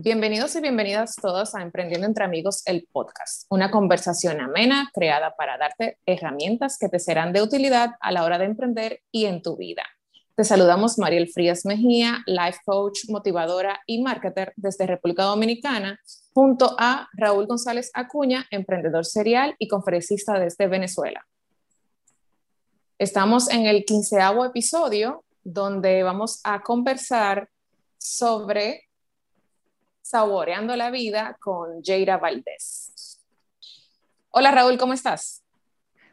Bienvenidos y bienvenidas todos a Emprendiendo entre Amigos, el podcast, una conversación amena creada para darte herramientas que te serán de utilidad a la hora de emprender y en tu vida. Te saludamos Mariel Frías Mejía, life coach, motivadora y marketer desde República Dominicana, junto a Raúl González Acuña, emprendedor serial y conferencista desde Venezuela. Estamos en el quinceavo episodio donde vamos a conversar sobre Saboreando la Vida con Jaira Valdés. Hola Raúl, ¿cómo estás?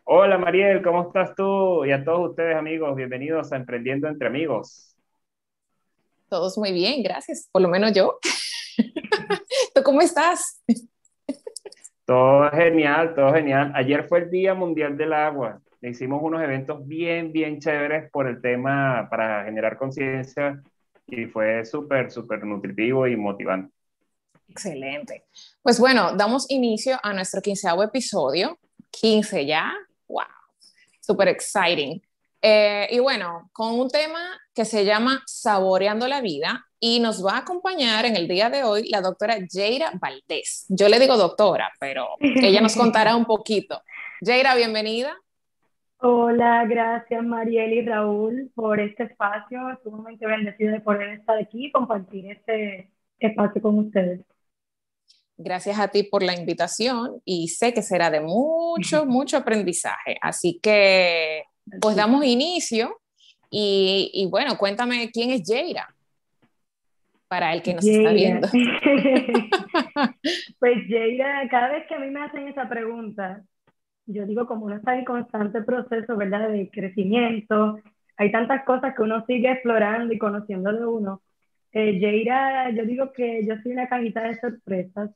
Hola Mariel, ¿cómo estás tú? Y a todos ustedes amigos, bienvenidos a Emprendiendo entre Amigos. Todos muy bien, gracias. Por lo menos yo. ¿Tú cómo estás? Todo genial, todo genial. Ayer fue el Día Mundial del Agua. Hicimos unos eventos bien, bien chéveres por el tema para generar conciencia y fue súper, súper nutritivo y motivante. Excelente. Pues bueno, damos inicio a nuestro quinceavo episodio. 15 ya. Wow. Super exciting. Eh, y bueno, con un tema que se llama Saboreando la Vida y nos va a acompañar en el día de hoy la doctora Jaira Valdés. Yo le digo doctora, pero ella nos contará un poquito. Jaira, bienvenida. Hola, gracias Mariel y Raúl por este espacio. Sumamente bendecida de poder estar aquí y compartir este espacio con ustedes. Gracias a ti por la invitación y sé que será de mucho, mucho aprendizaje. Así que, pues damos inicio y, bueno, cuéntame quién es Jaira para el que nos está viendo. pues Jaira, cada vez que a mí me hacen esa pregunta, yo digo como uno está en constante proceso, ¿verdad? De crecimiento, hay tantas cosas que uno sigue explorando y conociendo de uno. Eh, Jaira, yo digo que yo soy una cajita de sorpresas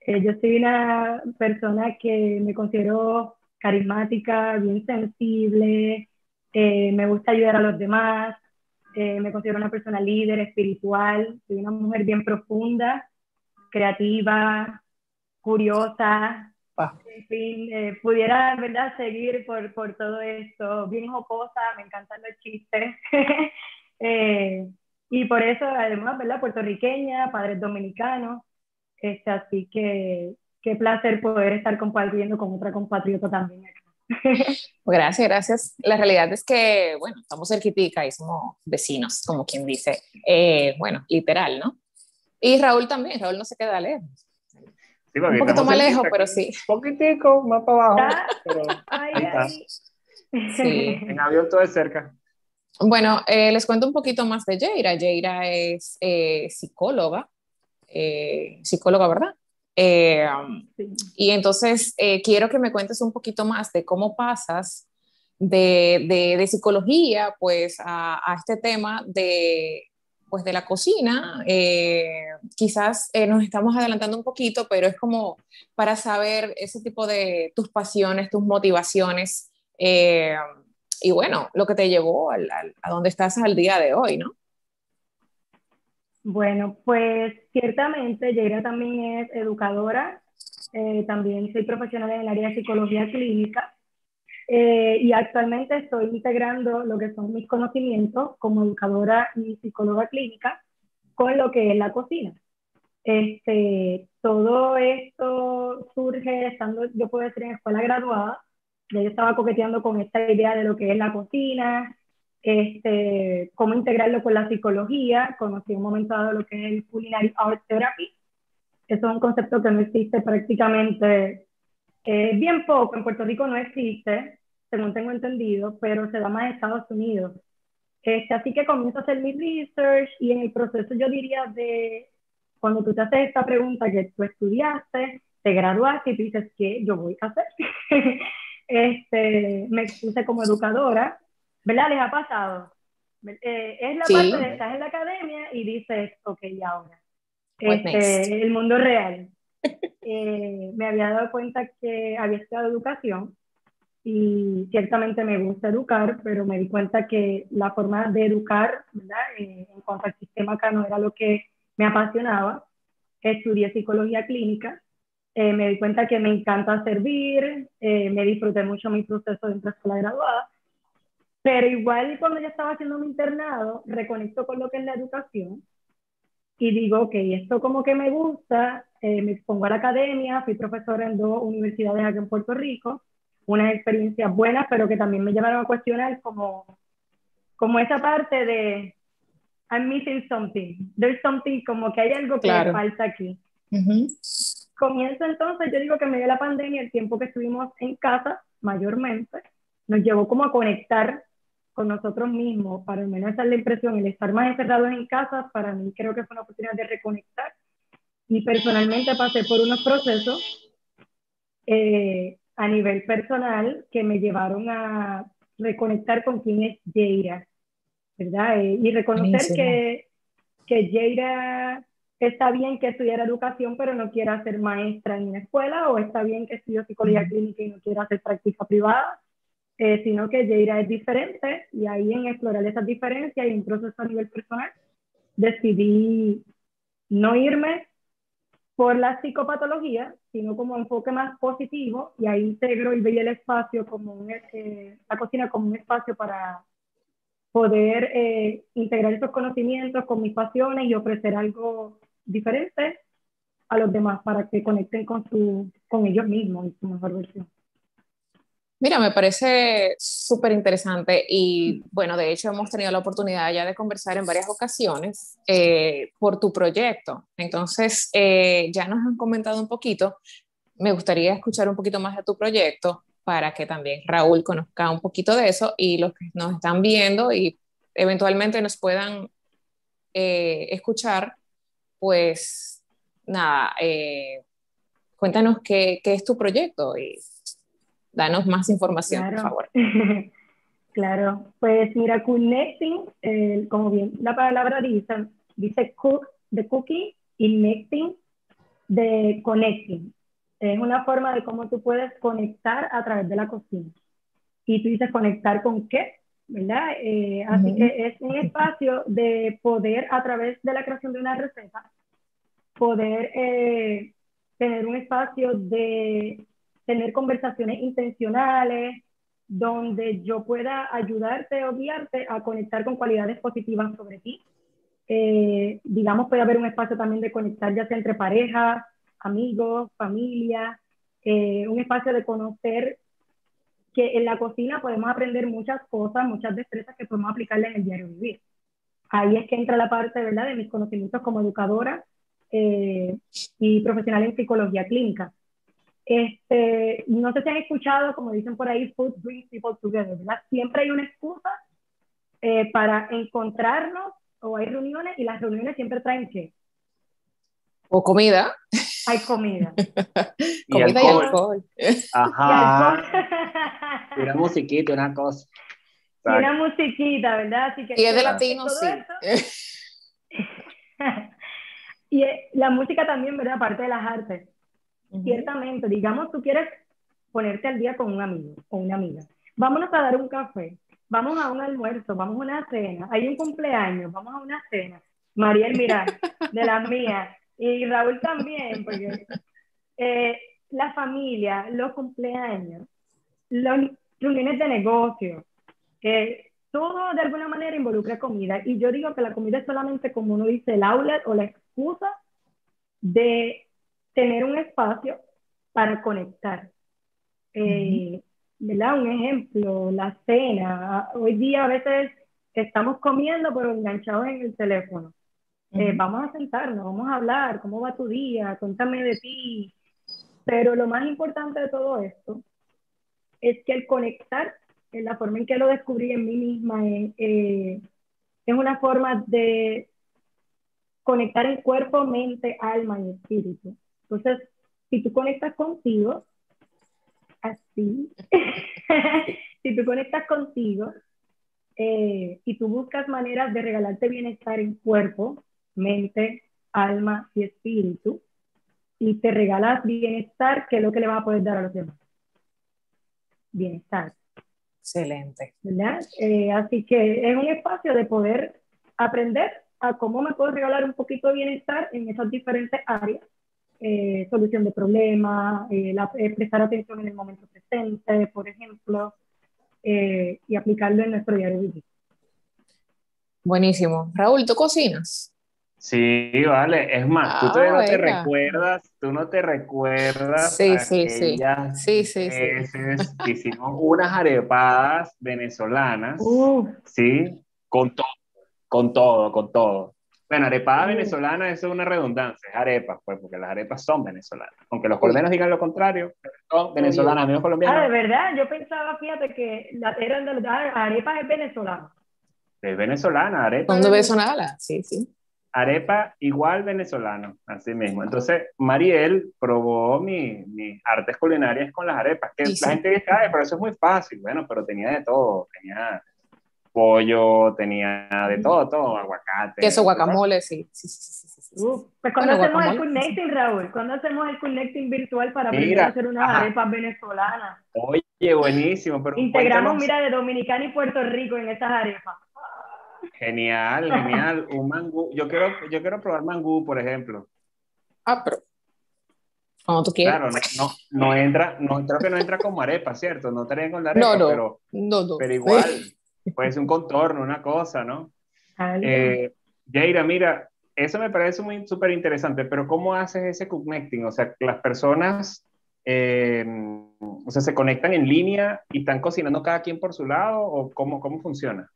eh, yo soy una persona que me considero carismática, bien sensible, eh, me gusta ayudar a los demás, eh, me considero una persona líder, espiritual, soy una mujer bien profunda, creativa, curiosa, en fin, pudiera, ¿verdad?, seguir por, por todo esto, bien jocosa, me encantan los chistes. y por eso, además, ¿verdad?, puertorriqueña, padres dominicanos, este, así que qué placer poder estar compartiendo con otra compatriota también acá. Gracias, gracias. La realidad es que, bueno, estamos cerquitica y somos vecinos, como quien dice. Eh, bueno, literal, ¿no? Y Raúl también, Raúl no se queda lejos. un poquito más lejos, pero sí. Un poquitico más para abajo. Pero ahí Sí. En avión todo es cerca. Bueno, eh, les cuento un poquito más de Jaira. Jaira es eh, psicóloga, eh, psicóloga, ¿verdad? Eh, y entonces eh, quiero que me cuentes un poquito más de cómo pasas de, de, psicología pues a, a, este tema de, pues, de la cocina. quizás nos estamos adelantando un poquito, pero es como para saber ese tipo de tus pasiones, tus motivaciones y bueno, lo que te llevó al, a donde estás al día de hoy, ¿no? Bueno, pues ciertamente Jaira también es educadora, eh, también soy profesional en el área de psicología clínica eh, y actualmente estoy integrando lo que son mis conocimientos como educadora y psicóloga clínica con lo que es la cocina. Este, todo esto surge estando, yo puedo decir, en escuela graduada, yo estaba coqueteando con esta idea de lo que es la cocina, este, cómo integrarlo con la psicología, conocí un momento dado lo que es el Culinary Art Therapy. Eso es un concepto que no existe prácticamente, eh, bien poco, en Puerto Rico no existe, según tengo entendido, pero se da más en Estados Unidos. Este, así que comienzo a hacer mi research y en el proceso yo diría de cuando tú te haces esta pregunta que tú estudiaste, te graduaste y tú dices, ¿qué yo voy a hacer? este, me puse como educadora ¿verdad? ¿Les ha pasado? Eh, es la parte de estar en la academia y dices, ok, y ahora. Este, el mundo real. Eh, me había dado cuenta que había estudiado educación y ciertamente me gusta educar, pero me di cuenta que la forma de educar, ¿verdad? Eh, en cuanto al sistema acá no era lo que me apasionaba. Estudié psicología clínica, me di cuenta que me encanta servir, me disfruté mucho mi proceso de escuela graduada pero igual cuando yo estaba haciendo mi internado, reconecto con lo que es la educación. y digo, ok, esto como que me gusta, eh, me expongo a la academia, fui profesora en dos universidades aquí en Puerto Rico, unas experiencias buenas, pero que también me llevaron a cuestionar como, como esa parte de, I'm missing something, there's something, como que hay algo que me falta aquí. Comienzo entonces, yo digo que me dio la pandemia, el tiempo que estuvimos en casa, mayormente, nos llevó como a conectar con nosotros mismos, para al menos esa es la impresión, el estar más encerrados en casa, para mí creo que fue una oportunidad de reconectar. Y personalmente pasé por unos procesos eh, a nivel personal que me llevaron a reconectar con quién es Jaira, ¿verdad? Eh, y reconocer que, que Jaira está bien que estudiara educación, pero no quiera ser maestra en una escuela, o está bien que estudie psicología clínica y no quiera hacer práctica privada, eh, sino que Jaira es diferente y ahí en explorar esas diferencias y un proceso a nivel personal decidí no irme por la psicopatología, sino como enfoque más positivo y ahí integro y veía el espacio como un, eh, la cocina como un espacio para poder eh, integrar esos conocimientos con mis pasiones y ofrecer algo diferente a los demás para que conecten con, su, con ellos mismos y su mejor versión. Mira, me parece súper interesante y bueno, de hecho hemos tenido la oportunidad ya de conversar en varias ocasiones eh, por tu proyecto. Entonces, eh, ya nos han comentado un poquito. Me gustaría escuchar un poquito más de tu proyecto para que también Raúl conozca un poquito de eso y los que nos están viendo y eventualmente nos puedan eh, escuchar, pues nada, cuéntanos qué, qué, es tu proyecto y danos más información, por favor. claro, pues mira, connecting, eh, como bien la palabra dice, dice cook de cooking y necting de connecting. Es una forma de cómo tú puedes conectar a través de la cocina. Y tú dices conectar con qué, ¿verdad? Eh, así que es un espacio de poder a través de la creación de una receta, poder eh, tener un espacio de tener conversaciones intencionales, donde yo pueda ayudarte o guiarte a conectar con cualidades positivas sobre ti. Eh, digamos, puede haber un espacio también de conectar ya sea entre parejas, amigos, familia, eh, un espacio de conocer que en la cocina podemos aprender muchas cosas, muchas destrezas que podemos aplicarle en el diario vivir. Ahí es que entra la parte, ¿verdad?, de mis conocimientos como educadora eh, y profesional en psicología clínica. Este, no sé si han escuchado, como dicen por ahí, food brings people together, ¿verdad? Siempre hay una excusa eh, para encontrarnos o hay reuniones y las reuniones siempre traen qué? O comida. Hay comida. comida y alcohol. Ajá. Y una musiquita, una cosa. Y una musiquita, ¿verdad? Así que, y es de latino, sí. y eh, la música también, ¿verdad? Aparte de las artes Ciertamente, digamos, tú quieres ponerte al día con un amigo o una amiga. Vámonos a dar un café, vamos a un almuerzo, vamos a una cena, hay un cumpleaños, vamos a una cena. Mariel, mira, de las mías, y Raúl también, porque eh, la familia, los cumpleaños, las reuniones de negocio, eh, todo de alguna manera involucra comida. Y yo digo que la comida es solamente, como uno dice, el outlet o la excusa de tener un espacio para conectar. Eh, ¿Verdad? Un ejemplo, la cena. Hoy día a veces estamos comiendo pero enganchados en el teléfono. Eh, vamos a sentarnos, vamos a hablar, ¿cómo va tu día? Cuéntame de ti. Pero lo más importante de todo esto es que el conectar, en la forma en que lo descubrí en mí misma, es, eh, es una forma de conectar el cuerpo, mente, alma y espíritu. Entonces, si tú conectas contigo, así, si tú conectas contigo eh, y tú buscas maneras de regalarte bienestar en cuerpo, mente, alma y espíritu, y te regalas bienestar, ¿qué es lo que le vas a poder dar a los demás? Bienestar. Excelente. ¿verdad? Eh, así que es un espacio de poder aprender a cómo me puedo regalar un poquito de bienestar en esas diferentes áreas eh, solución de problemas, eh, eh, prestar atención en el momento presente, por ejemplo, y aplicarlo en nuestro diario vivir. Buenísimo. Raúl, ¿tú cocinas? Sí, vale. Es más, tú Ah, todavía no te recuerdas, tú no te recuerdas Sí, sí, sí. aquellas Sí, sí, sí. veces que hicimos unas arepadas venezolanas, Uh, ¿sí? Con todo, con todo, con todo. Bueno, arepada venezolana, eso es una redundancia, es arepas, pues, porque las arepas son venezolanas. Aunque los colombianos digan lo contrario, son venezolanas, amigos ah, de verdad, yo pensaba, fíjate, que la eran de ah, arepas es venezolana. es venezolana, arepa. ¿Dónde es ves nada? Sí, sí. arepa igual venezolano, así mismo. Entonces, Mariel probó mi- mis artes culinarias con las arepas, que Sí, sí. la gente dice, "Ay, pero eso es muy fácil. Bueno, pero tenía de todo, tenía pollo, tenía de todo, todo, aguacate. Queso, guacamole, sí. sí, sí, sí, sí, sí, sí. Uh, pues cuando Bueno, hacemos el guacamole, connecting, Raúl, cuando hacemos el connecting virtual para aprender Mira, a hacer unas ajá. arepas venezolanas. Oye, buenísimo, pero Integramos, cuéntanos- mira, de Dominicana y Puerto Rico en esas arepas. Genial, genial. Un mangú. Yo quiero, yo quiero probar mangú, por ejemplo. Ah, pero. Cuando tú quieras. Claro, no, no, no entra, no, creo que no entra como arepa, ¿cierto? No estaría con la arepa, No, no. pero, No, no. pero igual, puede ser un contorno, una cosa, ¿no? Eh, Yaira, mira, eso me parece muy súper interesante, pero ¿cómo haces ese connecting? O sea, las personas, eh, o sea, se conectan en línea y están cocinando cada quien por su lado, o cómo, cómo funciona?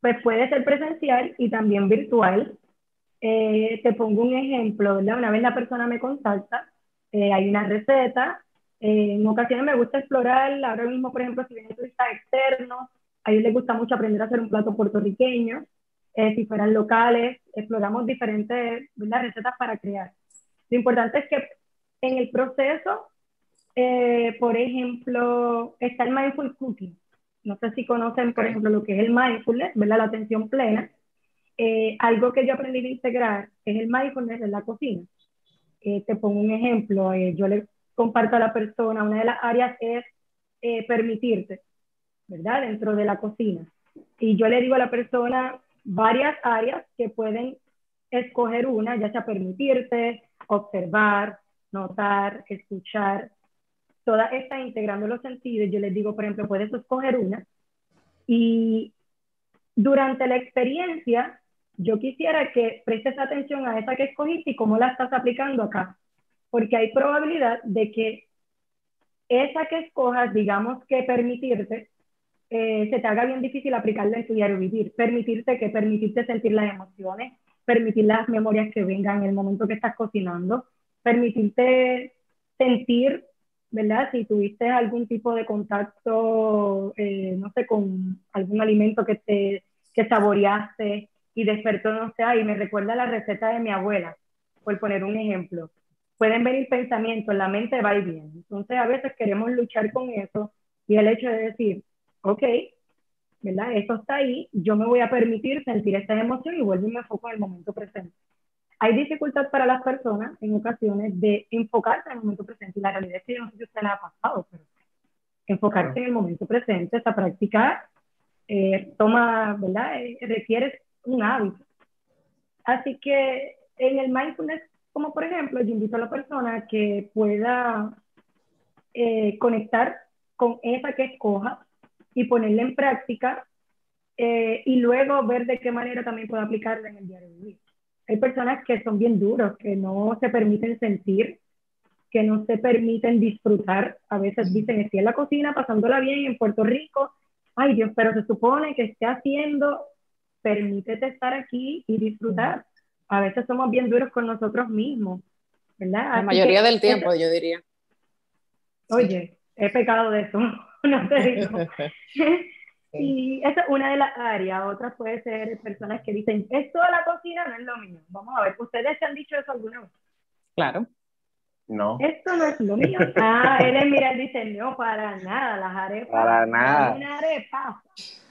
Pues puede ser presencial y también virtual. Eh, te pongo un ejemplo, ¿verdad? Una vez la persona me contacta, eh, hay una receta, en ocasiones me gusta explorar, ahora mismo, por ejemplo, si vienen turistas externos, a ellos les gusta mucho aprender a hacer un plato puertorriqueño, eh, si fueran locales, exploramos diferentes ¿verdad? recetas para crear. Lo importante es que en el proceso, eh, por ejemplo, está el mindful cooking. No sé si conocen, por ejemplo, lo que es el mindfulness, ¿verdad? La atención plena. Eh, algo que yo aprendí a integrar es el mindfulness en la cocina. Eh, te pongo un ejemplo, eh, yo le comparto a la persona, una de las áreas es eh, permitirte, ¿verdad? Dentro de la cocina. Y yo le digo a la persona varias áreas que pueden escoger una, ya sea permitirte, observar, notar, escuchar, todas estas integrando los sentidos. Yo les digo, por ejemplo, puedes escoger una y durante la experiencia, yo quisiera que prestes atención a esa que escogiste y cómo la estás aplicando acá, porque hay probabilidad de que esa que escojas, digamos que permitirte, eh, se te haga bien difícil aplicarla en tu diario vivir. Permitirte que permitirte sentir las emociones, permitir las memorias que vengan en el momento que estás cocinando, permitirte sentir, ¿verdad? Si tuviste algún tipo de contacto, eh, no sé, con algún alimento que te que saboreaste y despertó, no sé, y me recuerda la receta de mi abuela, por poner un ejemplo. Pueden venir pensamientos, la mente va y viene. Entonces a veces queremos luchar con eso y el hecho de decir, ok, ¿verdad? Eso está ahí, yo me voy a permitir sentir esta emoción y vuelvo y me enfoco en el momento presente. Hay dificultad para las personas en ocasiones de enfocarse en el momento presente y la realidad es que yo no sé si usted le ha pasado, pero enfocarse en el momento presente, esta práctica eh, toma, ¿verdad? Eh, requiere un hábito. Así que en el mindfulness, como por ejemplo, yo invito a la persona que pueda eh, conectar con esa que escoja y ponerla en práctica eh, y luego ver de qué manera también puede aplicarla en el diario vivir. Hay personas que son bien duros, que no se permiten sentir, que no se permiten disfrutar. A veces dicen, estoy en la cocina pasándola bien en Puerto Rico. Ay Dios, pero se supone que esté haciendo, permítete estar aquí y disfrutar. A veces somos bien duros con nosotros mismos, ¿verdad? La Así mayoría que del tiempo, yo diría. Oye, he pecado de eso, no te digo. y esa es una de las áreas. Otras puede ser personas que dicen, esto de la cocina no es lo mío. Vamos a ver, ¿ustedes se han dicho eso alguna vez? Claro. No. Esto no es lo mío. Ah, él mira, él dice, no, para nada, las arepas. Para nada. Una arepa.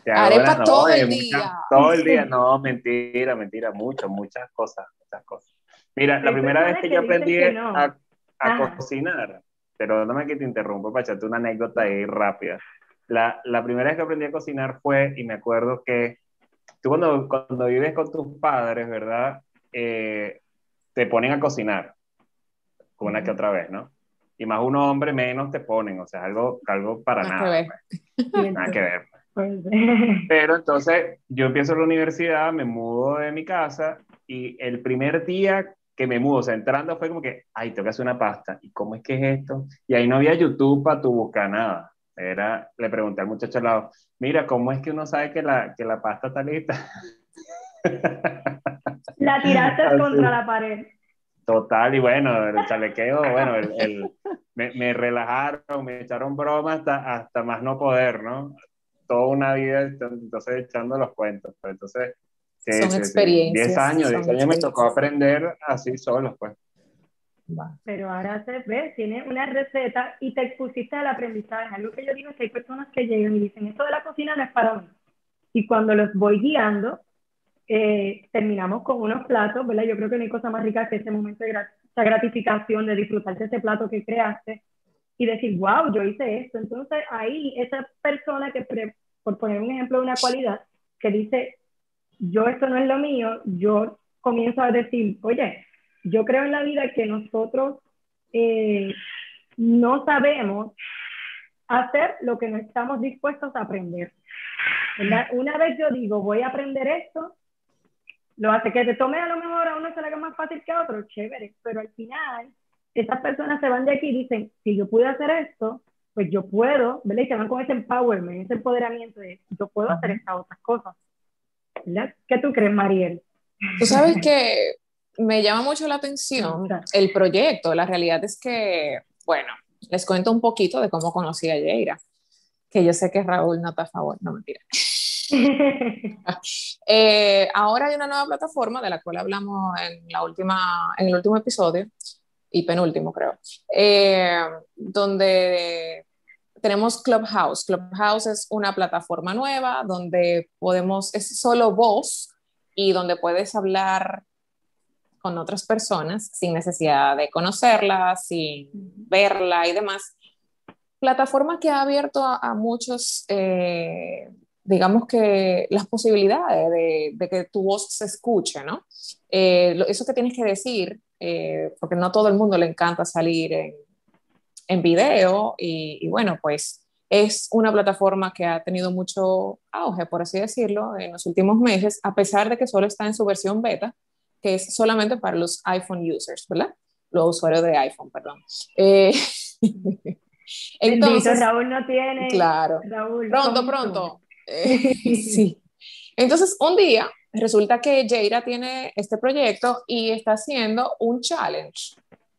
Arepa adoran, todo el muchas- día. todo el día, no, mentira, mentira, mucho, muchas cosas, muchas cosas. Mira, la primera vez que que yo aprendí que no. a, a cocinar, pero no me que te interrumpo para echarte una anécdota ahí rápida. La, la primera vez que aprendí a cocinar fue, y me acuerdo que tú cuando, cuando vives con tus padres, ¿verdad? Eh, te ponen a cocinar una que otra vez, ¿no? Y más un hombre menos te ponen, o sea, algo, algo para Nada que nada. ver. pues. Nada que ver. Pero entonces yo empiezo la universidad, me mudo de mi casa y el primer día que me mudo, o sea, entrando fue como que, ay, tengo que hacer una pasta. ¿Y cómo es que es esto? Y ahí no había YouTube para tu buscar nada. Era, le pregunté al muchacho al lado, mira, ¿cómo es que uno sabe que la, que la pasta está lista? La tiraste contra la pared. Total, y bueno, el chalequeo, bueno, el, el, me, me, relajaron, me echaron broma hasta, hasta más no poder, ¿no? Toda una vida, entonces echando los cuentos, pero entonces... Sí, son sí, experiencias. 10 años, 10 años me tocó aprender así solos, pues. Pero ahora se ve, tiene una receta y te expusiste al aprendizaje. Algo que yo digo es que hay personas que llegan y dicen, esto de la cocina no es para mí. Y cuando los voy guiando, eh, terminamos con unos platos, ¿verdad? Yo creo que no hay cosa más rica que ese momento de esa gratificación de disfrutar de ese plato que creaste y decir, wow, yo hice esto. Entonces ahí esa persona que, por poner un ejemplo de una cualidad, que dice, yo esto no es lo mío, yo comienzo a decir, oye, yo creo en la vida que nosotros eh, no sabemos hacer lo que no estamos dispuestos a aprender. Una vez yo digo, voy a aprender esto, lo hace que te tome a lo mejor a uno se le haga más fácil que a otro, chévere, pero al final esas personas se van de aquí y dicen, si yo pude hacer esto, pues yo puedo, ¿verdad? Y se van con ese empowerment, ese empoderamiento de, yo puedo hacer estas otras cosas. ¿Verdad? ¿Qué tú crees, Mariel? Tú sabes que me llama mucho la atención el proyecto. La realidad es que, bueno, les cuento un poquito de cómo conocí a Yeira, que yo sé que Raúl no está a favor, no mentira. eh, ahora hay una nueva plataforma de la cual hablamos en, la última, en el último episodio y penúltimo creo, eh, donde tenemos Clubhouse. Clubhouse es una plataforma nueva donde podemos, es solo voz y donde puedes hablar con otras personas sin necesidad de conocerla, sin verla y demás. Plataforma que ha abierto a, muchos, eh, digamos que las posibilidades de, que tu voz se escuche, ¿no? Eh, eso que tienes que decir, eh, porque no todo el mundo le encanta salir en, en video y, y, bueno, pues es una plataforma que ha tenido mucho auge, por así decirlo, en los últimos meses, a pesar de que solo está en su versión beta, que es solamente para los iPhone users, ¿verdad? Los usuarios de iPhone, perdón. Eh, entonces, Raúl no tiene. Claro. pronto, pronto. Eh, sí. Entonces, un día resulta que Jaira tiene este proyecto y está haciendo un challenge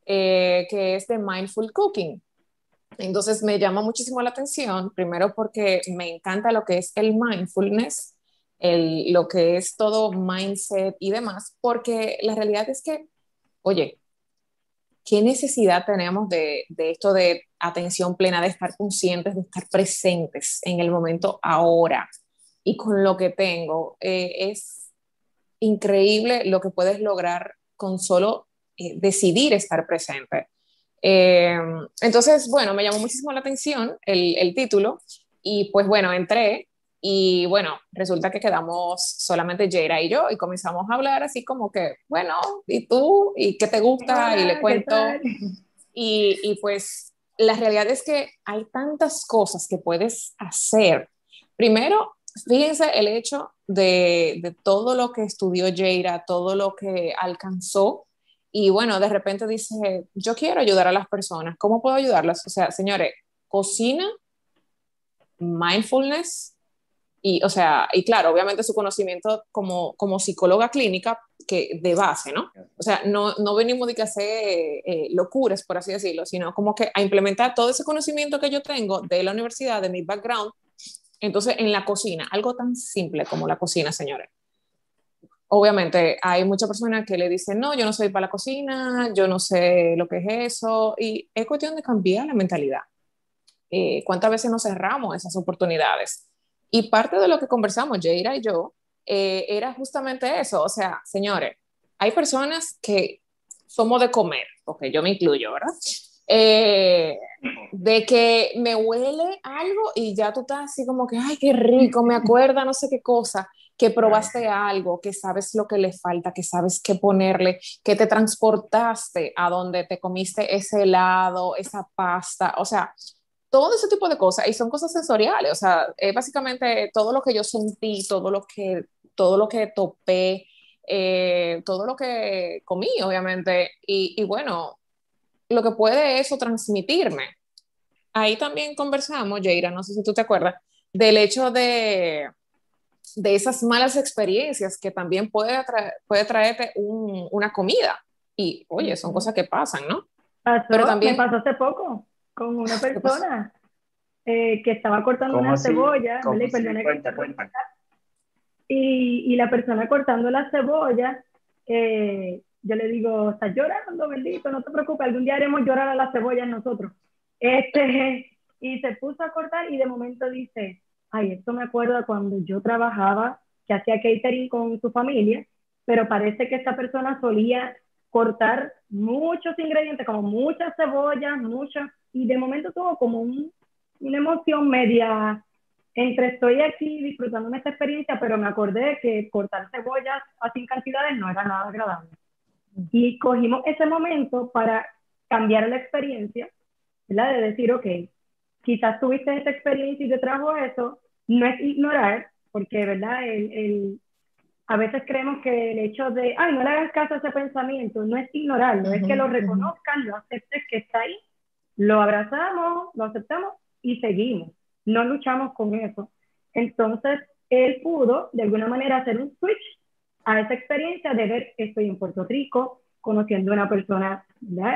eh, que es de mindful cooking. Entonces me llama muchísimo la atención, primero porque me encanta lo que es el mindfulness el, lo que es todo mindset y demás, porque la realidad es que, oye, ¿qué necesidad tenemos de, de, esto de atención plena, de estar conscientes, de estar presentes en el momento ahora y con lo que tengo? Eh, es increíble lo que puedes lograr con solo eh, decidir estar presente. Eh, entonces, bueno, me llamó muchísimo la atención el, el título y pues bueno, entré y bueno, resulta que quedamos solamente Jera y yo y comenzamos a hablar así como que, bueno, ¿y tú? ¿Y qué te gusta? y le cuento. Y, y, pues la realidad es que hay tantas cosas que puedes hacer. Primero, fíjense el hecho de, de todo lo que estudió Jaira, todo lo que alcanzó. Y bueno, de repente dice, yo quiero ayudar a las personas. ¿Cómo puedo ayudarlas? O sea, señores, cocina, mindfulness, y, o sea, y claro, obviamente su conocimiento como, como psicóloga clínica, que de base, ¿no? O sea, no, no venimos de que hacer eh, locuras, por así decirlo, sino como que a implementar todo ese conocimiento que yo tengo de la universidad, de mi background, entonces en la cocina, algo tan simple como la cocina, señores. Obviamente hay muchas personas que le dicen, no, yo no soy para la cocina, yo no sé lo que es eso, y es cuestión de cambiar la mentalidad. Eh, ¿Cuántas veces nos cerramos esas oportunidades? Y parte de lo que conversamos, Jaira y yo, eh, era justamente eso. O sea, señores, hay personas que somos de comer, porque yo me incluyo, ¿verdad? Eh, de que me huele algo y ya tú estás así como que, ay, qué rico, me acuerda no sé qué cosa, que probaste algo, que sabes lo que le falta, que sabes qué ponerle, que te transportaste a donde te comiste ese helado, esa pasta, o sea, todo ese tipo de cosas, y son cosas sensoriales, o sea, es básicamente todo lo que yo sentí, todo lo que, todo lo que topé, eh, todo lo que comí, obviamente, y, y, bueno, lo que puede eso transmitirme. Ahí también conversamos, Jaira, no sé si tú te acuerdas, del hecho de, de esas malas experiencias que también puede, puede traerte una comida. Y oye, son cosas que pasan, ¿no? Pero también me pasó hace poco con una persona eh, que estaba cortando una cebolla. Y, y, la persona cortando la cebolla, eh, yo le digo, estás llorando, bendito, no te preocupes, algún día haremos llorar a las cebollas nosotros. Este, y se puso a cortar y de momento dice, ay, esto me acuerda cuando yo trabajaba, que hacía catering con su familia, pero parece que esta persona solía cortar muchos ingredientes, como muchas cebollas, muchas, y de momento tuvo como un, una emoción media entre estoy aquí disfrutando esta experiencia, pero me acordé que cortar cebollas así en cantidades no era nada agradable. Y cogimos ese momento para cambiar la experiencia, ¿verdad? De decir, ok, quizás tuviste esa experiencia y te trajo eso, no es ignorar, porque, ¿verdad? El, el, a veces creemos que el hecho de, ay, no le hagas caso a ese pensamiento, no es ignorarlo, es que lo reconozcan, lo aceptes que está ahí, lo abrazamos, lo aceptamos y seguimos, no luchamos con eso. Entonces, él pudo, de alguna manera, hacer un switch a esa experiencia de ver, estoy en Puerto Rico, conociendo a una persona,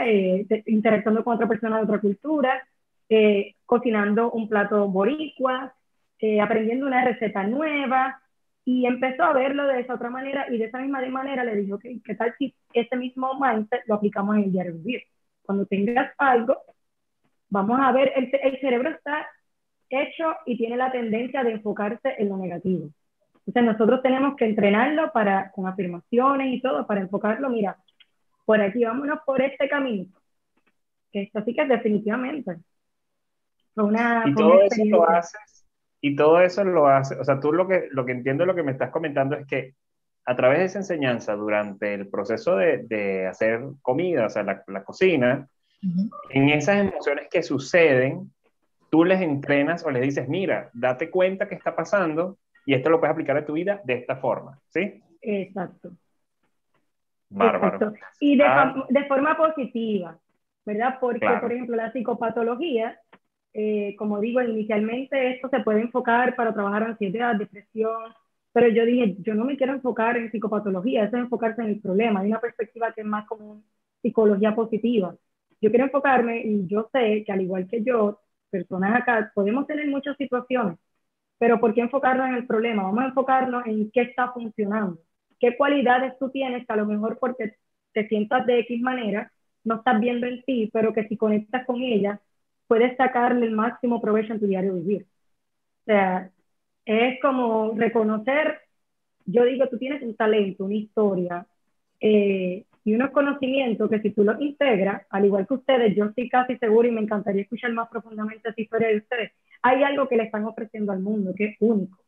eh, interactuando con otra persona de otra cultura, eh, cocinando un plato boricua, eh, aprendiendo una receta nueva, y empezó a verlo de esa otra manera, y de esa misma manera le dijo, que ¿qué tal si ese mismo mindset lo aplicamos en el diario vivir? Cuando tengas algo, vamos a ver, el, el cerebro está hecho y tiene la tendencia de enfocarse en lo negativo. Entonces nosotros tenemos que entrenarlo para, con afirmaciones y todo, para enfocarlo, mira, por aquí, vámonos por este camino. Esto sí que es definitivamente. Una, y todo eso lo haces, y todo eso lo haces, o sea, tú lo que, lo que entiendo, lo que me estás comentando es que a través de esa enseñanza, durante el proceso de, de hacer comida, o sea, la, la cocina, en esas emociones que suceden, tú les entrenas o les dices, mira, date cuenta que está pasando y esto lo puedes aplicar a tu vida de esta forma, ¿sí? Exacto. Bárbaro. Y de, ah. de, forma positiva, ¿verdad? Porque, por ejemplo, la psicopatología, eh, como digo, inicialmente esto se puede enfocar para trabajar ansiedad, depresión, pero yo dije, yo no me quiero enfocar en psicopatología, eso es enfocarse en el problema, hay una perspectiva que es más como psicología positiva yo quiero enfocarme y yo sé que al igual que yo, personas acá, podemos tener muchas situaciones, pero ¿por qué enfocarnos en el problema? Vamos a enfocarnos en qué está funcionando, qué cualidades tú tienes que a lo mejor porque te sientas de X manera, no estás viendo en ti, pero que si conectas con ella, puedes sacarle el máximo provecho en tu diario vivir. O sea, es como reconocer, yo digo, tú tienes un talento, una historia, eh, y unos conocimientos que si tú los integras, al igual que ustedes, yo estoy casi seguro y me encantaría escuchar más profundamente esa historia de ustedes, hay algo que le están ofreciendo al mundo que es único.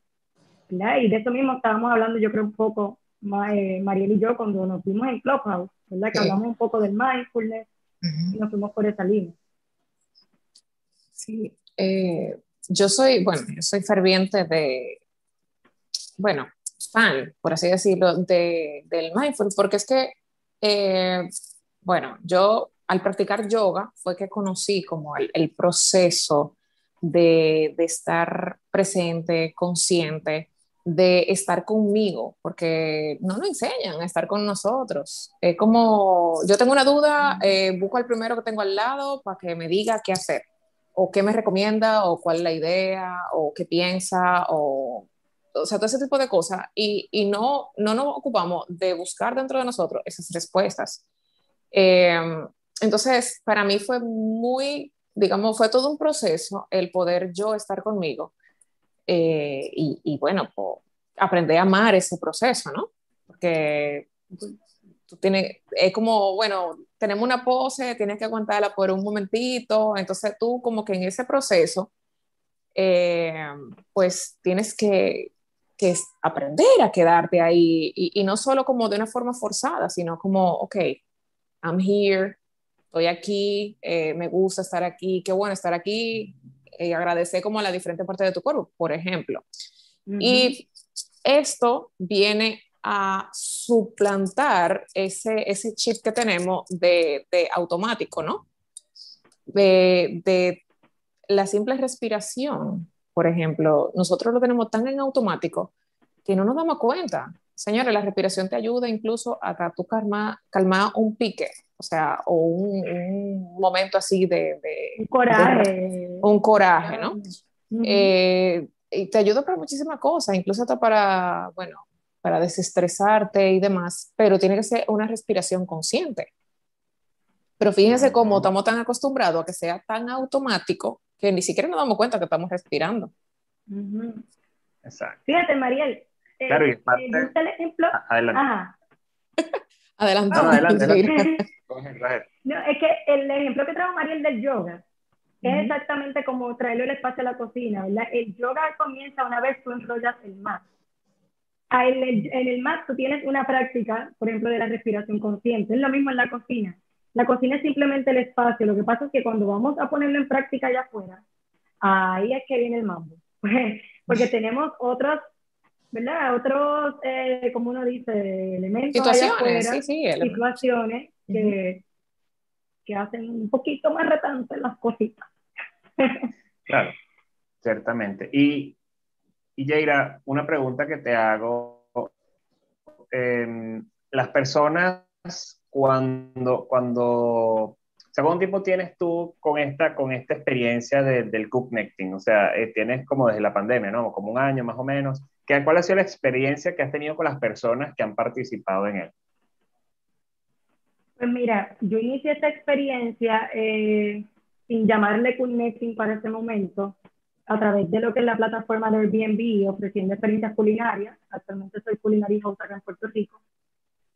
¿verdad? Y de eso mismo estábamos hablando, yo creo, un poco, eh, Mariel y yo, cuando nos fuimos en Clubhouse, ¿verdad? Que hablamos un poco del mindfulness y nos fuimos por esa línea. Sí, eh, yo soy, bueno, yo soy ferviente de, bueno, fan, por así decirlo, de, del mindfulness, porque es que eh, bueno, yo al practicar yoga fue que conocí como el, proceso de, estar presente, consciente, de estar conmigo, porque no nos enseñan a estar con nosotros. Es como, yo tengo una duda, eh, busco al primero que tengo al lado para que me diga qué hacer, o qué me recomienda, o cuál es la idea, o qué piensa, o o sea, todo ese tipo de cosas, y, y no, no nos ocupamos de buscar dentro de nosotros esas respuestas. Eh, entonces, para mí fue muy, digamos, fue todo un proceso el poder yo estar conmigo eh, y, y, bueno, pues, aprender a amar ese proceso, ¿no? Porque tú tienes, es como, bueno, tenemos una pose, tienes que aguantarla por un momentito, entonces tú como que en ese proceso, eh, pues tienes que, que aprender a quedarte ahí. Y, no solo como de una forma forzada, sino como, ok, I'm here, estoy aquí, eh, me gusta estar aquí, qué bueno estar aquí, y agradecer como a la diferente parte de tu cuerpo, por ejemplo. Y esto viene a suplantar ese, ese chip que tenemos de, de automático, ¿no? De, de, la simple respiración, por ejemplo, nosotros lo tenemos tan en automático que no nos damos cuenta. Señores, la respiración te ayuda incluso a tu calma, calmar un pique, o sea, o un, momento así de, un coraje. un coraje, ¿no? Eh, y te ayuda para muchísimas cosas, incluso hasta para, bueno, para desestresarte y demás, pero tiene que ser una respiración consciente. Pero fíjense cómo estamos tan acostumbrados a que sea tan automático que ni siquiera nos damos cuenta que estamos respirando. Exacto. Fíjate, Mariel. Eh, claro, y eh, el ejemplo. Adelante. Ajá. adelante. adelante. no, es que el ejemplo que trajo Mariel del yoga es exactamente como traerle el espacio a la cocina, ¿verdad? El yoga comienza una vez tú enrollas el mat. En el, en el mat tú tienes una práctica, por ejemplo, de la respiración consciente. Es lo mismo en la cocina. La cocina es simplemente el espacio. Lo que pasa es que cuando vamos a ponerlo en práctica allá afuera, ahí es que viene el mambo. Porque tenemos otros, ¿verdad? Otros, eh, como uno dice, elementos situaciones, sí, sí, situaciones que, que hacen un poquito más retantes las cositas. claro, ciertamente. Y, y Jaira, una pregunta que te hago. Em, las personas cuando, cuando, o ¿cuánto tiempo tienes tú con esta, con esta experiencia del cooknecting? O sea, eh, tienes como desde la pandemia, ¿no? Como un año más o menos. ¿Qué, ¿Cuál ha sido la experiencia que has tenido con las personas que han participado en él? Pues mira, yo inicié esta experiencia eh, sin llamarle cooknecting para ese momento, a través de lo que es la plataforma de Airbnb, ofreciendo experiencias culinarias. Actualmente soy culinaria acá en Puerto Rico.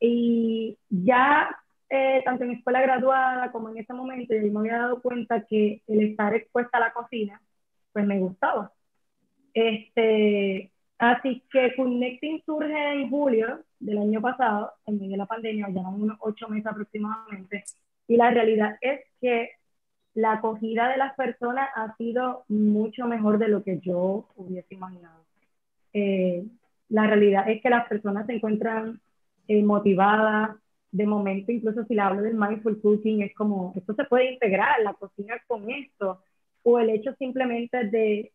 Y ya, eh, tanto en escuela graduada como en ese momento, yo me había dado cuenta que el estar expuesta a la cocina, pues me gustaba. Este, así que Connecting surge en julio del año pasado, en medio de la pandemia, ya unos ocho meses aproximadamente, y la realidad es que la acogida de las personas ha sido mucho mejor de lo que yo hubiese imaginado. Eh, la realidad es que las personas se encuentran eh, motivada. De momento, incluso si le hablo del mindful cooking, es como, esto se puede integrar, la cocina con esto, o el hecho simplemente de,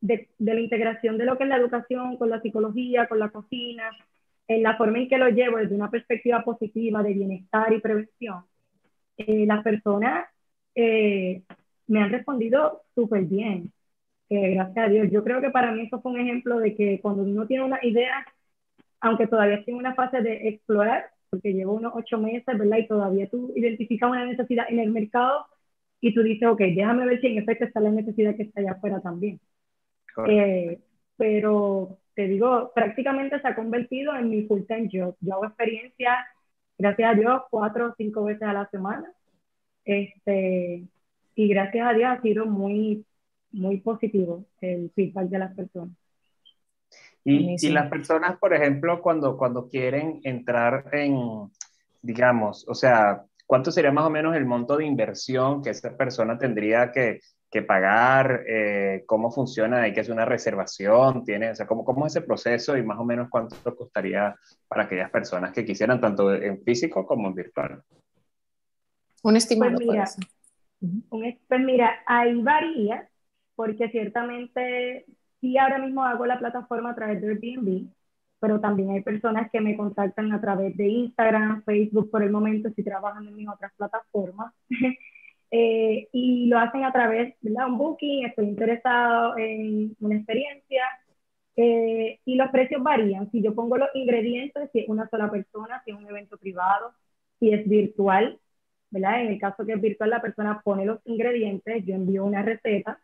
de, de, la integración de lo que es la educación con la psicología, con la cocina, en la forma en que lo llevo desde una perspectiva positiva de bienestar y prevención, eh, las personas eh, me han respondido súper bien. gracias a Dios. Yo creo que para mí eso fue un ejemplo de que cuando uno tiene una idea aunque todavía estoy en una fase de explorar, porque llevo unos ocho meses, ¿verdad? Y todavía tú identificas una necesidad en el mercado y tú dices, ok, déjame ver si en efecto está la necesidad que está allá afuera también. Eh, pero te digo, prácticamente se ha convertido en mi full time job. Yo hago experiencia, gracias a Dios, cuatro o cinco veces a la semana. Este, y gracias a Dios ha sido muy, muy positivo el feedback de las personas. Y, y, las personas, por ejemplo, cuando, cuando quieren entrar en, digamos, o sea, ¿cuánto sería más o menos el monto de inversión que esa persona tendría que, que pagar? Eh, ¿Cómo funciona? ¿Hay que hacer una reservación? ¿Tiene, o sea, ¿cómo, ¿cómo es ese proceso y más o menos cuánto costaría para aquellas personas que quisieran, tanto en físico como en virtual? Un estimado. Pues mira, pues mira, ahí varía, porque ciertamente sí ahora mismo hago la plataforma a través de Airbnb, pero también hay personas que me contactan a través de Instagram, Facebook por el momento, estoy trabajando en mis otras plataformas. eh, y lo hacen a través de un booking, estoy interesado en una experiencia. Eh, y los precios varían. Si yo pongo los ingredientes, si es una sola persona, si es un evento privado, si es virtual, ¿verdad? En el caso que es virtual, la persona pone los ingredientes, yo envío una receta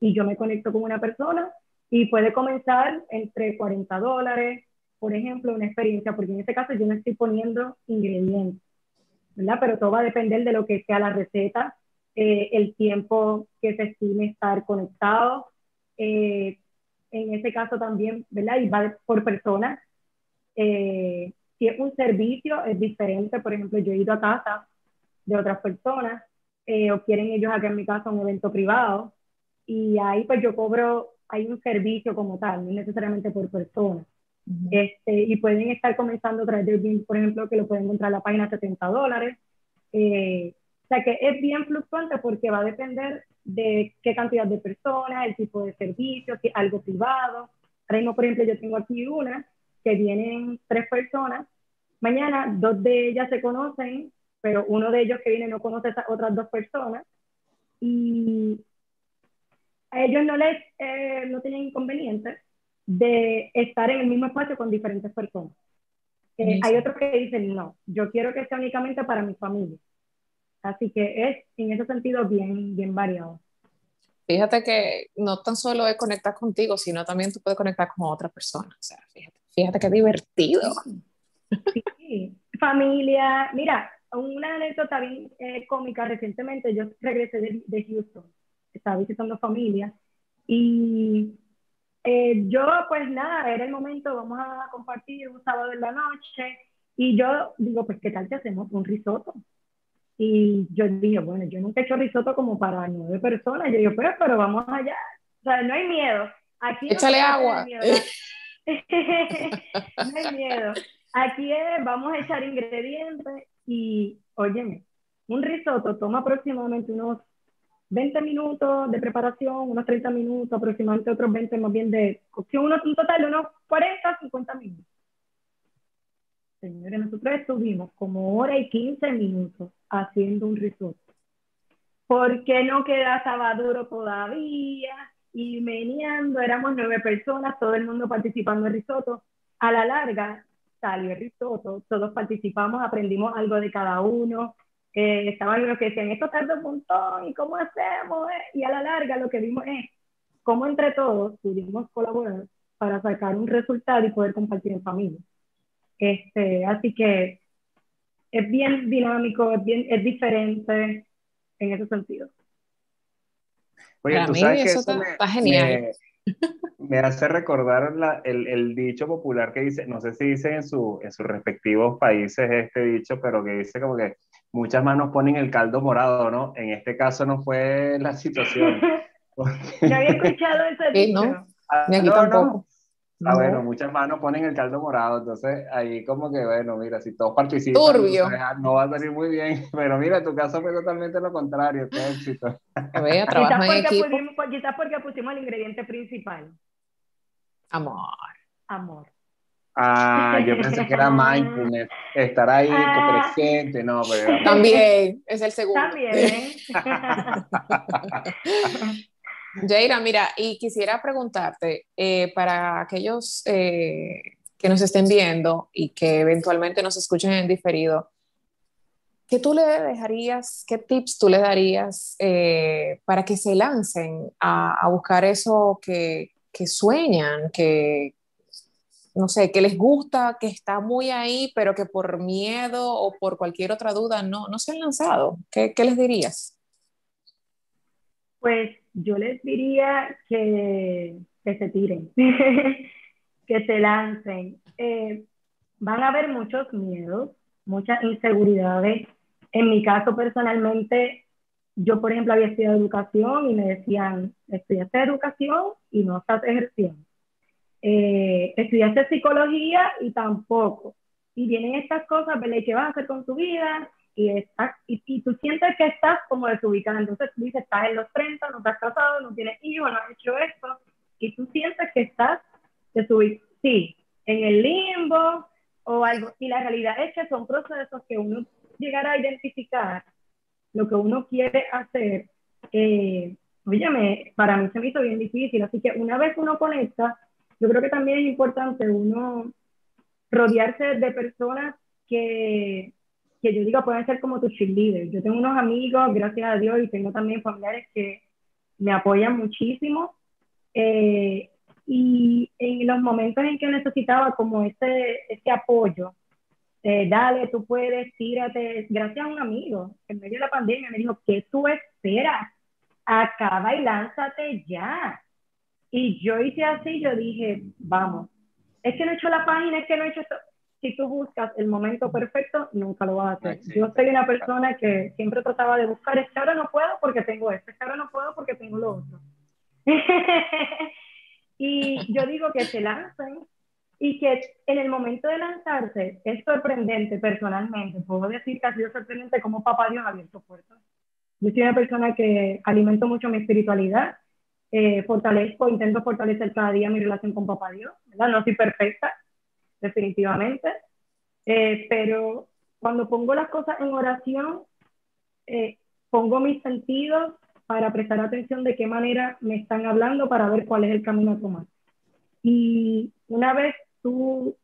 y yo me conecto con una persona y puede comenzar entre 40 dólares, por ejemplo, una experiencia, porque en este caso yo no estoy poniendo ingredientes, ¿verdad? Pero todo va a depender de lo que sea la receta, eh, el tiempo que se estime estar conectado. Eh, en ese caso también, ¿verdad? Y va por persona. Eh, si es un servicio, es diferente. Por ejemplo, yo he ido a casa de otras personas o quieren ellos acá en mi casa un evento privado y ahí pues yo cobro, hay un servicio como tal, no necesariamente por persona. este, y pueden estar comenzando a través de por ejemplo, que lo pueden encontrar en la página 70 dólares. Eh, o sea que es bien fluctuante porque va a depender de qué cantidad de personas, el tipo de servicio, si algo privado. Ahora mismo, por ejemplo, yo tengo aquí una que vienen tres personas. Mañana dos de ellas se conocen, pero uno de ellos que viene no conoce a esas otras dos personas. Y a ellos no les eh, no tienen inconvenientes de estar en el mismo espacio con diferentes personas. Eh, hay otros que dicen, no, yo quiero que sea únicamente para mi familia. Así que es en ese sentido bien, bien variado. Fíjate que no tan solo es conectar contigo, sino también tú puedes conectar con otra persona. O sea, fíjate, fíjate qué divertido. Sí, familia. Mira, una anécdota bien eh, cómica. Recientemente yo regresé de, de Houston. Estaba visitando familia. Y eh, yo, pues nada, era el momento, vamos a compartir un sábado en la noche. Y yo digo, pues, ¿qué tal si hacemos un risotto? Y yo dije, bueno, yo nunca he hecho risotto como para nueve personas. Yo digo, pues, pero vamos allá. O sea, no hay miedo. Aquí Échale agua. no hay miedo. Aquí es, vamos a echar ingredientes y, óyeme, un risotto toma aproximadamente unos 20 minutos de preparación, unos 30 minutos, aproximadamente otros 20 más bien de cocción, unos, un total de unos 40, 50 minutos. Señores, nosotros estuvimos como hora y 15 minutos haciendo un risotto. Porque no quedaba duro todavía y meneando, éramos nueve personas, todo el mundo participando en risotto. A la larga salió el risotto, todos participamos, aprendimos algo de cada uno. Eh, estaban los que decían, esto tarda un montón, ¿y cómo hacemos? Y a la larga lo que vimos es cómo entre todos pudimos colaborar para sacar un resultado y poder compartir en familia. Este, así que es bien dinámico, es, bien, es diferente en ese sentido. Oye, tú sabes que eso, me, genial. Me, hace recordar la, el, el, dicho popular que dice, no sé si dice en, su, en sus respectivos países este dicho, pero que dice como que muchas manos ponen el caldo morado, ¿no? En este caso no fue la situación. Ya había escuchado ese dicho. ¿no? Ah, Ni aquí no. Ah, bueno, muchas manos ponen el caldo morado, entonces ahí como que, bueno, mira, si todos participan, ah, no va a salir muy bien, pero mira, tu caso fue totalmente lo contrario, qué éxito. Vea, quizás, porque pusimos, quizás porque pusimos el ingrediente principal. Amor. Amor. Ah, yo pensé que era mindfulness, estar ahí ah. presente, no, pero... También, es el segundo. También. Jaira, mira, y quisiera preguntarte, eh, para aquellos eh, que nos estén viendo y que eventualmente nos escuchen en diferido, ¿qué tú le dejarías, qué tips tú le darías eh, para que se lancen a, buscar eso que, sueñan, que, no sé, que les gusta, que está muy ahí, pero que por miedo o por cualquier otra duda no, no se han lanzado? ¿Qué, qué les dirías? Pues yo les diría que, que se tiren, que se lancen. Eh, van a haber muchos miedos, muchas inseguridades. En mi caso, personalmente, yo, por ejemplo, había estudiado educación y me decían, estudiaste educación y no estás ejerciendo. Eh, estudiaste psicología y tampoco. Y vienen estas cosas, ¿verdad? ¿Qué vas a hacer con tu vida? Y, estás, y, tú sientes que estás como desubicada. Entonces tú dices, estás en los 30, no estás casado, no tienes hijos, no has hecho esto, y tú sientes que estás desubicada. Sí, en el limbo o algo. Y la realidad es que son procesos que uno llegará a identificar lo que uno quiere hacer. Eh, óyeme, para mí se me hizo bien difícil. Así que una vez uno conecta, yo creo que también es importante uno rodearse de personas que que yo digo pueden ser como tus cheerleaders. Yo tengo unos amigos, gracias a Dios, y tengo también familiares que me apoyan muchísimo. Eh, y en los momentos en que necesitaba como ese, ese apoyo, dale, tú puedes, tírate, gracias a un amigo, en medio de la pandemia me dijo, ¿qué tú esperas? Acaba y lánzate ya. Y yo hice así, yo dije, vamos, es que no he hecho la página, es que no he hecho esto si tú buscas el momento perfecto, nunca lo vas a hacer. Yo soy una persona que siempre trataba de buscar, es que ahora no puedo porque tengo esto, es que ahora no puedo porque tengo lo otro. y yo digo que se lancen y que en el momento de lanzarse es sorprendente personalmente. Puedo decir que ha sido sorprendente cómo Papá Dios ha abierto puertas. Yo soy una persona que alimento mucho mi espiritualidad, eh, fortalezco, intento fortalecer cada día mi relación con Papá Dios, ¿verdad? No soy perfecta, definitivamente, eh, pero cuando pongo las cosas en oración, eh, pongo mis sentidos para prestar atención de qué manera me están hablando para ver cuál es el camino a tomar. Y una vez tú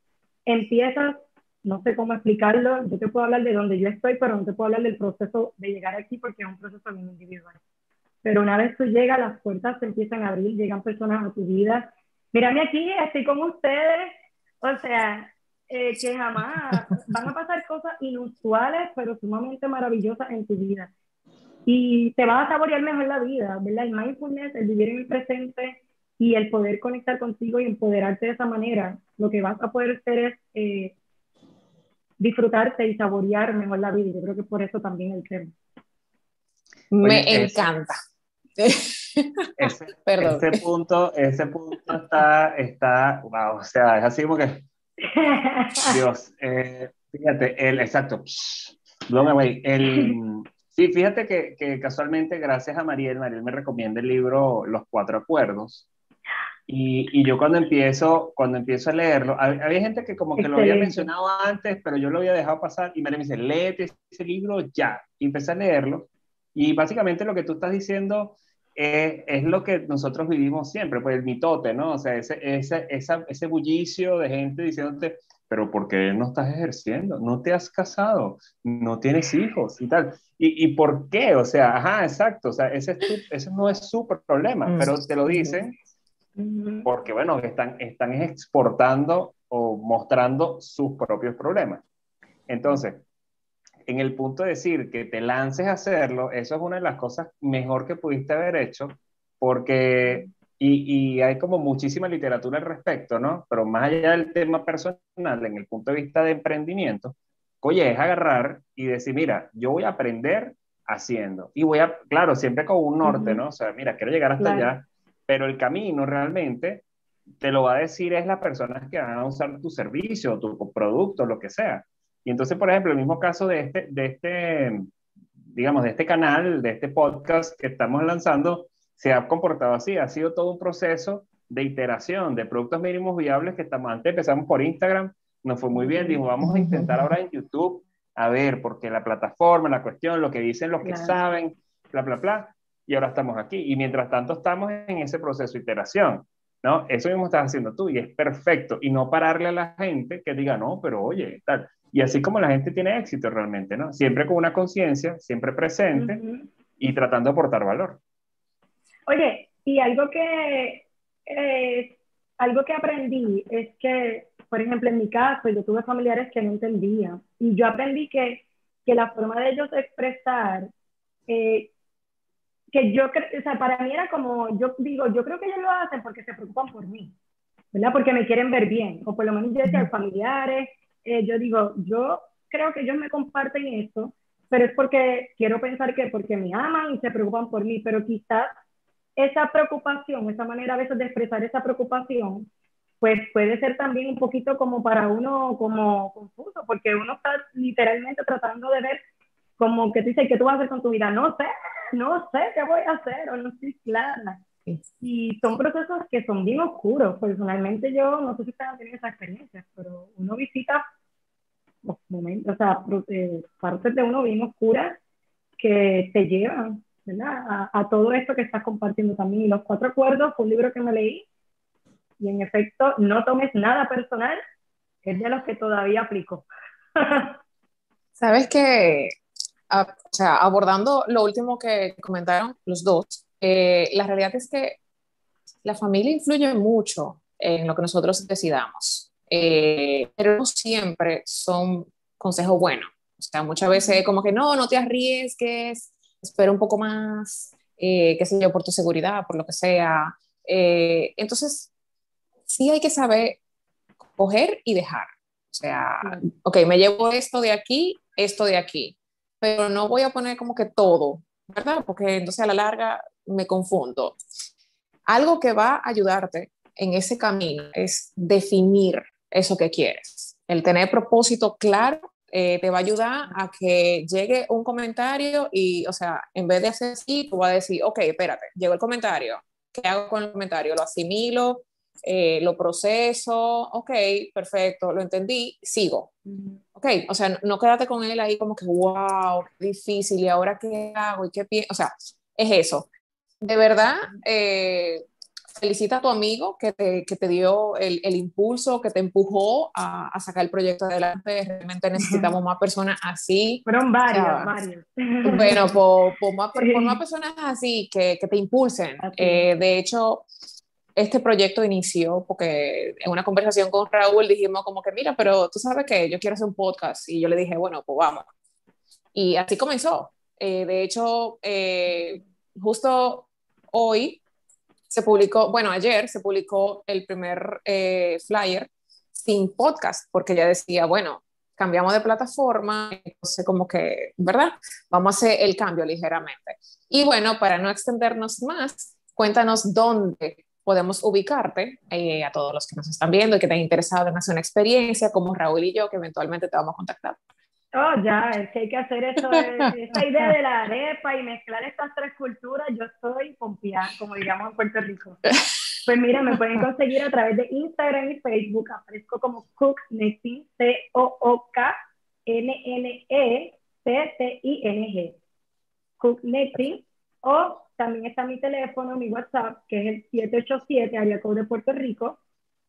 empiezas, no sé cómo explicarlo, yo te puedo hablar de donde yo estoy, pero no te puedo hablar del proceso de llegar aquí porque es un proceso bien individual. Pero una vez tú llegas, las puertas se empiezan a abrir, llegan personas a tu vida. Mírame aquí, estoy con ustedes. O sea, eh, que jamás van a pasar cosas inusuales, pero sumamente maravillosas en tu vida. Y te vas a saborear mejor la vida, ¿verdad? El mindfulness, el vivir en el presente y el poder conectar contigo y empoderarte de esa manera, lo que vas a poder hacer es eh, disfrutarte y saborear mejor la vida. Yo creo que por eso también el tema. Me encanta. Ese, ese, punto, ese punto está, está, wow, o sea, es así como que Dios, eh, fíjate, el, exacto, el, sí, fíjate que, que, casualmente gracias a Mariel, Mariel me recomienda el libro Los Cuatro Acuerdos, y, y yo cuando empiezo, cuando empiezo a leerlo, había gente que como que lo había mencionado antes, pero yo lo había dejado pasar, y Mariel me dice, léete ese libro ya, y empecé a leerlo, y básicamente lo que tú estás diciendo es, lo que nosotros vivimos siempre, pues el mitote, ¿no? O sea, ese, ese, ese bullicio de gente diciéndote, pero ¿por qué no estás ejerciendo? No te has casado, no tienes hijos y tal. ¿Y, y por qué? O sea, ajá, exacto, o sea, ese, ese no es su problema, pero te lo dicen porque, bueno, están, están exportando o mostrando sus propios problemas. Entonces, en el punto de decir que te lances a hacerlo, eso es una de las cosas mejor que pudiste haber hecho, porque, y, y, hay como muchísima literatura al respecto, ¿no? Pero más allá del tema personal, en el punto de vista de emprendimiento, oye, es agarrar y decir, mira, yo voy a aprender haciendo. Y voy a, claro, siempre con un norte, ¿no? O sea, mira, quiero llegar hasta allá, pero el camino realmente te lo va a decir es las personas que van a usar tu servicio, tu producto, lo que sea. Y entonces, por ejemplo, el mismo caso de este, de este, digamos, de este canal, de este podcast que estamos lanzando, se ha comportado así. Ha sido todo un proceso de iteración de productos mínimos viables que estamos, antes empezamos por Instagram, nos fue muy bien, dijimos, vamos a intentar ahora en YouTube, a ver, porque la plataforma, la cuestión, lo que dicen los que saben, bla, bla, bla, y ahora estamos aquí. Y mientras tanto estamos en ese proceso de iteración. ¿no? Eso mismo estás haciendo tú y es perfecto. Y no pararle a la gente que diga, no, pero oye, tal. Y así como la gente tiene éxito realmente, ¿no? Siempre con una conciencia, siempre presente y tratando de aportar valor. Oye, y algo que, eh, algo que aprendí es que, por ejemplo, en mi caso, yo tuve familiares que no entendían. Y yo aprendí que, que la forma de ellos expresar, eh, que yo, o sea, para mí era como, yo digo, yo creo que ellos lo hacen porque se preocupan por mí, ¿verdad? Porque me quieren ver bien, o por lo menos yo decía, familiares, eh, yo digo, yo creo que ellos me comparten esto, pero es porque quiero pensar que porque me aman y se preocupan por mí, pero quizás esa preocupación, esa manera a veces de expresar esa preocupación, pues puede ser también un poquito como para uno como confuso, porque uno está literalmente tratando de ver como que tú dices, ¿qué tú vas a hacer con tu vida? No sé, no sé qué voy a hacer o no estoy clara. Y son procesos que son bien oscuros. Personalmente yo no sé si ustedes han tenido esa experiencia, pero uno visita los momentos, o sea, eh, partes de uno bien oscuras que te llevan ¿verdad? A, todo esto que estás compartiendo también. Y los cuatro acuerdos fue un libro que me leí y en efecto no tomes nada personal, es de los que todavía aplico. Sabes que, o sea, abordando lo último que comentaron los dos, eh, la realidad es que la familia influye mucho en lo que nosotros decidamos, eh, pero no siempre son consejos buenos. O sea, muchas veces como que no, no te arriesgues, espera un poco más, eh, qué sé yo, por tu seguridad, por lo que sea. entonces, sí hay que saber coger y dejar. O sea, ok, me llevo esto de aquí, esto de aquí, pero no voy a poner como que todo, ¿verdad? Porque entonces a la larga me confundo. algo que va a ayudarte en ese camino es definir eso que quieres. El tener propósito claro eh, te va a ayudar a que llegue un comentario y, o sea, en vez de hacer así, tú vas a decir, ok, espérate, llegó el comentario, ¿qué hago con el comentario? ¿Lo asimilo? Eh, ¿Lo proceso? Ok, perfecto, lo entendí, sigo. Ok, o sea, no, quédate con él ahí como que, wow, difícil, ¿y ahora qué hago? ¿Y qué pienso? O sea, es eso. De verdad, eh, felicita a tu amigo que te, que te dio el, el, impulso, que te empujó a, a, sacar el proyecto adelante. Realmente necesitamos más personas así. Fueron varias, varias. Bueno, por, por, más, por, más, personas así que, que te impulsen. Eh, de hecho, este proyecto inició porque en una conversación con Raúl dijimos como que, mira, pero tú sabes que yo quiero hacer un podcast. Y yo le dije, bueno, pues vamos. Y así comenzó. Eh, de hecho, eh, justo hoy se publicó, bueno, ayer se publicó el primer eh, flyer sin podcast, porque ya decía, bueno, cambiamos de plataforma, entonces como que, ¿verdad? Vamos a hacer el cambio ligeramente. Y bueno, para no extendernos más, cuéntanos dónde podemos ubicarte eh, a todos los que nos están viendo y que estén interesados en hacer una experiencia, como Raúl y yo, que eventualmente te vamos a contactar. Oh, ya, es que hay que hacer eso, esa idea de la arepa y mezclar estas tres culturas, yo estoy confiada, como digamos en Puerto Rico. Pues mira, me pueden conseguir a través de Instagram y Facebook, aparezco como Cook C-O-O-K-N-N-E-T-T-I-N-G. Cook o también está mi teléfono, mi WhatsApp, que es el 787, área de Puerto Rico,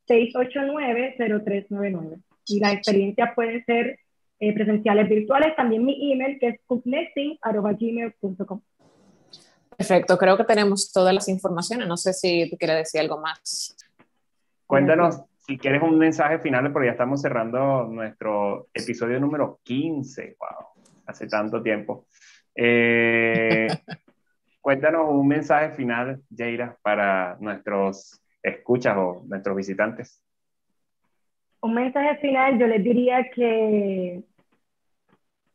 689-0399. Y las experiencias pueden ser eh, presenciales virtuales, también mi email que es cooknetting.gmail.com. Perfecto, creo que tenemos todas las informaciones. No sé si tú quieres decir algo más. Cuéntanos si quieres un mensaje final, porque ya estamos cerrando nuestro episodio número 15. Wow, hace tanto tiempo. Eh, cuéntanos un mensaje final, Jaira, para nuestros escuchas o nuestros visitantes un mensaje final, yo les diría que,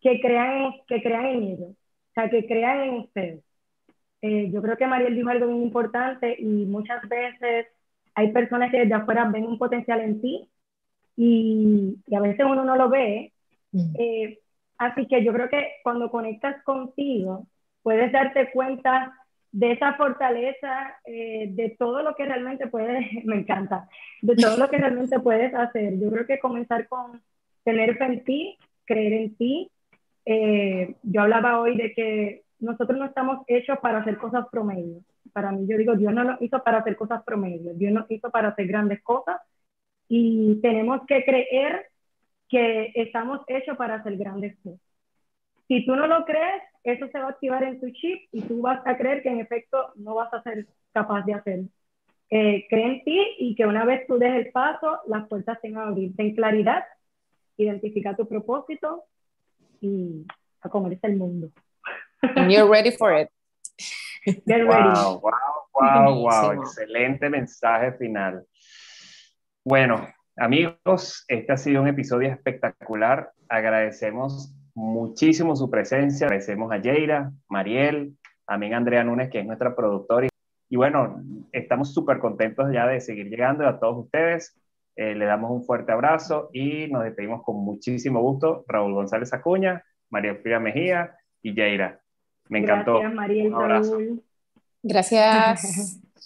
que, crean, que crean en ellos, o sea, que crean en ustedes. Eh, yo creo que Mariel dijo algo muy importante y muchas veces hay personas que desde afuera ven un potencial en ti y, y a veces uno no lo ve. Mm. Eh, así que yo creo que cuando conectas contigo, puedes darte cuenta de esa fortaleza, eh, de todo lo que realmente puedes, me encanta, de todo lo que realmente puedes hacer. Yo creo que comenzar con tener fe en ti, creer en ti. Eh, yo hablaba hoy de que nosotros no estamos hechos para hacer cosas promedio. Para mí, yo digo, Dios no nos hizo para hacer cosas promedio, Dios nos hizo para hacer grandes cosas y tenemos que creer que estamos hechos para hacer grandes cosas. Si tú no lo crees, eso se va a activar en tu chip y tú vas a creer que en efecto no vas a ser capaz de hacerlo. Eh, cree en ti y que una vez tú des el paso, las puertas se van a abrir. Ten claridad, identifica tu propósito y a comerse el mundo. And you're ready for it. Get wow, wow, wow, wow. Excelente mensaje final. Bueno, amigos, este ha sido un episodio espectacular. Agradecemos muchísimo su presencia. Agradecemos a Jaira, Mariel, también a Andrea Núñez, que es nuestra productora. Y bueno, estamos súper contentos ya de seguir llegando a todos ustedes. Eh, le damos un fuerte abrazo y nos despedimos con muchísimo gusto. Raúl González Acuña, María Frida Mejía y Jaira. Me encantó. Gracias, Mariel, Gracias.